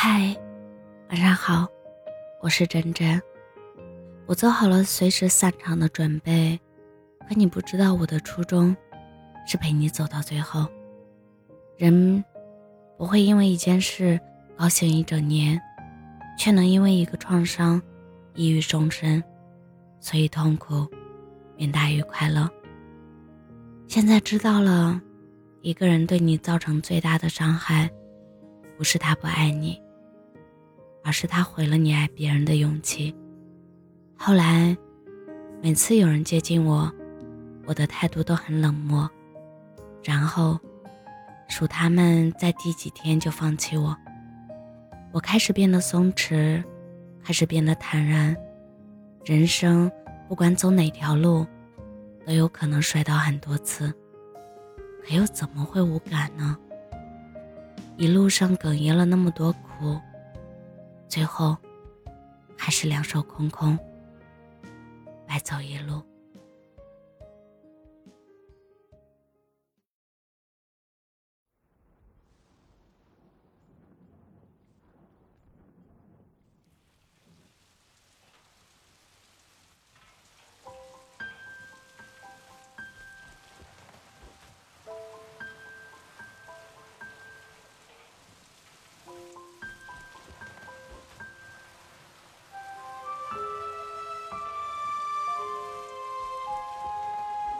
嗨，晚上好，我是真真。我做好了随时散场的准备，可你不知道我的初衷是陪你走到最后。人不会因为一件事高兴一整年，却能因为一个创伤抑郁终身。所以痛苦远大于快乐。现在知道了，一个人对你造成最大的伤害。不是他不爱你，而是他毁了你爱别人的勇气。后来，每次有人接近我，我的态度都很冷漠，然后数他们在第几天就放弃我。我开始变得松弛，开始变得坦然。人生不管走哪条路，都有可能摔倒很多次，可又怎么会无感呢？一路上哽咽了那么多苦，最后还是两手空空，白走一路。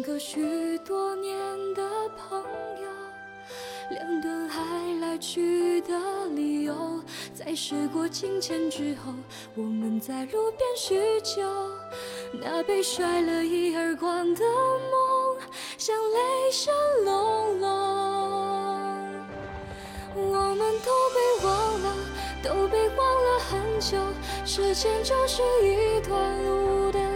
个许多年的朋友，两段爱来去的理由，在时过境迁之后，我们在路边叙旧。那被甩了一耳光的梦，像雷声隆隆。我们都被忘了，都被忘了很久。时间就是一段路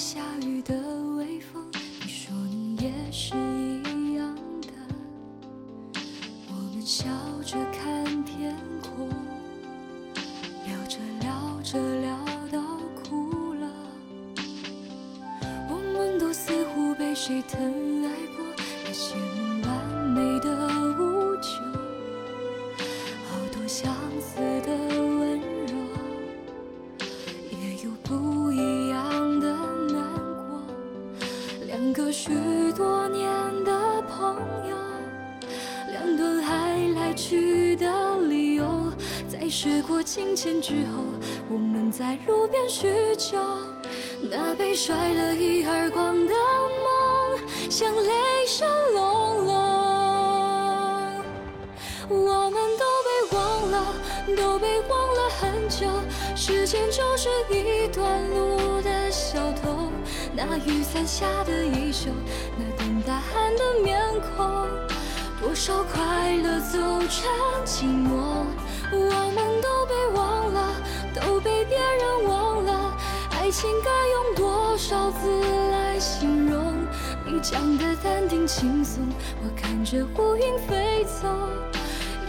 下雨的微风，你说你也是一样的。我们笑着看天空，聊着聊着聊到哭了。我们都似乎被谁疼爱过，那些完美的无救，好多相时过境迁之后，我们在路边叙旧。那被甩了一耳光的梦，像雷声隆隆。我们都被忘了，都被忘了很久。时间就是一段路的小偷。那雨伞下的衣袖，那等答案的面孔，多少快乐走成寂寞。爱情该用多少字来形容？你讲的淡定轻松，我看着乌云飞走。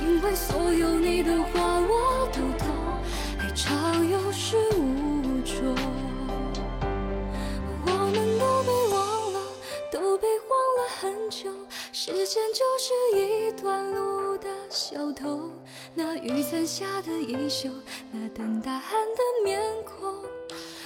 因为所有你的话我都懂，爱长有始无终。我们都被忘了，都被忘了很久时间就是一段路的小偷，那雨伞下的衣袖，那等答案的面孔。